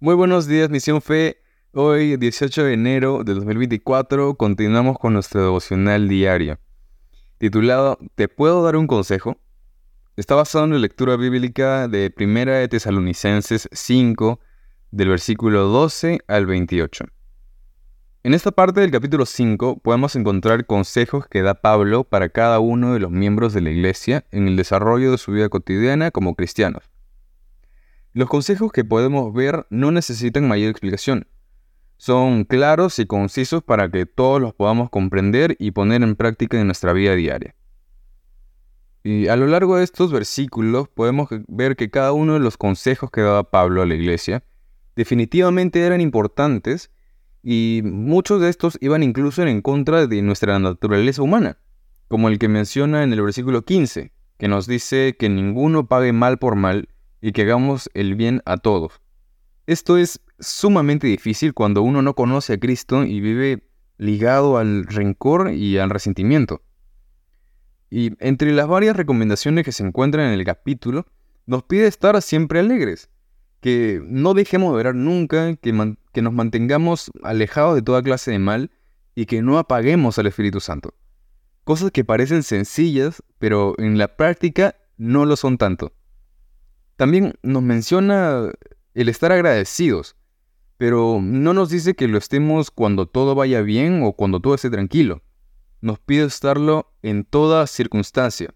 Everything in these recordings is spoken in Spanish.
Muy buenos días, Misión Fe. Hoy, 18 de enero de 2024, continuamos con nuestro devocional diario, titulado ¿Te puedo dar un consejo? Está basado en la lectura bíblica de 1 de Tesalonicenses 5, del versículo 12 al 28. En esta parte del capítulo 5 podemos encontrar consejos que da Pablo para cada uno de los miembros de la iglesia en el desarrollo de su vida cotidiana como cristianos. Los consejos que podemos ver no necesitan mayor explicación. Son claros y concisos para que todos los podamos comprender y poner en práctica en nuestra vida diaria. Y a lo largo de estos versículos podemos ver que cada uno de los consejos que daba Pablo a la iglesia definitivamente eran importantes y muchos de estos iban incluso en contra de nuestra naturaleza humana, como el que menciona en el versículo 15, que nos dice que ninguno pague mal por mal y que hagamos el bien a todos. Esto es sumamente difícil cuando uno no conoce a Cristo y vive ligado al rencor y al resentimiento. Y entre las varias recomendaciones que se encuentran en el capítulo, nos pide estar siempre alegres, que no dejemos de orar nunca, que, que nos mantengamos alejados de toda clase de mal y que no apaguemos al Espíritu Santo. Cosas que parecen sencillas, pero en la práctica no lo son tanto. También nos menciona el estar agradecidos, pero no nos dice que lo estemos cuando todo vaya bien o cuando todo esté tranquilo. Nos pide estarlo en toda circunstancia.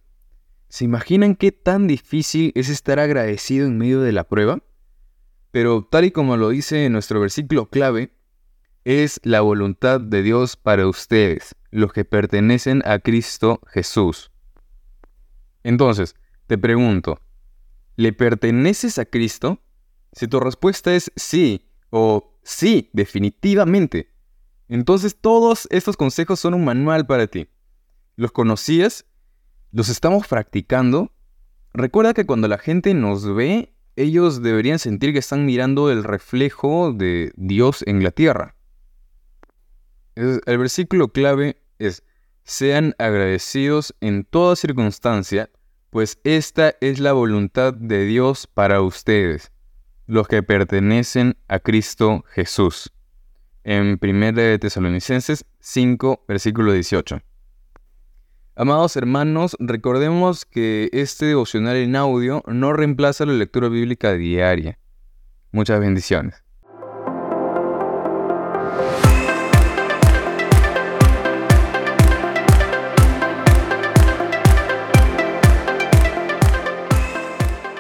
¿Se imaginan qué tan difícil es estar agradecido en medio de la prueba? Pero tal y como lo dice en nuestro versículo clave, es la voluntad de Dios para ustedes, los que pertenecen a Cristo Jesús. Entonces, te pregunto, ¿Le perteneces a Cristo? Si tu respuesta es sí o sí, definitivamente, entonces todos estos consejos son un manual para ti. ¿Los conocías? ¿Los estamos practicando? Recuerda que cuando la gente nos ve, ellos deberían sentir que están mirando el reflejo de Dios en la tierra. El versículo clave es, sean agradecidos en toda circunstancia, pues esta es la voluntad de Dios para ustedes, los que pertenecen a Cristo Jesús. En 1 de Tesalonicenses 5, versículo 18. Amados hermanos, recordemos que este devocional en audio no reemplaza la lectura bíblica diaria. Muchas bendiciones.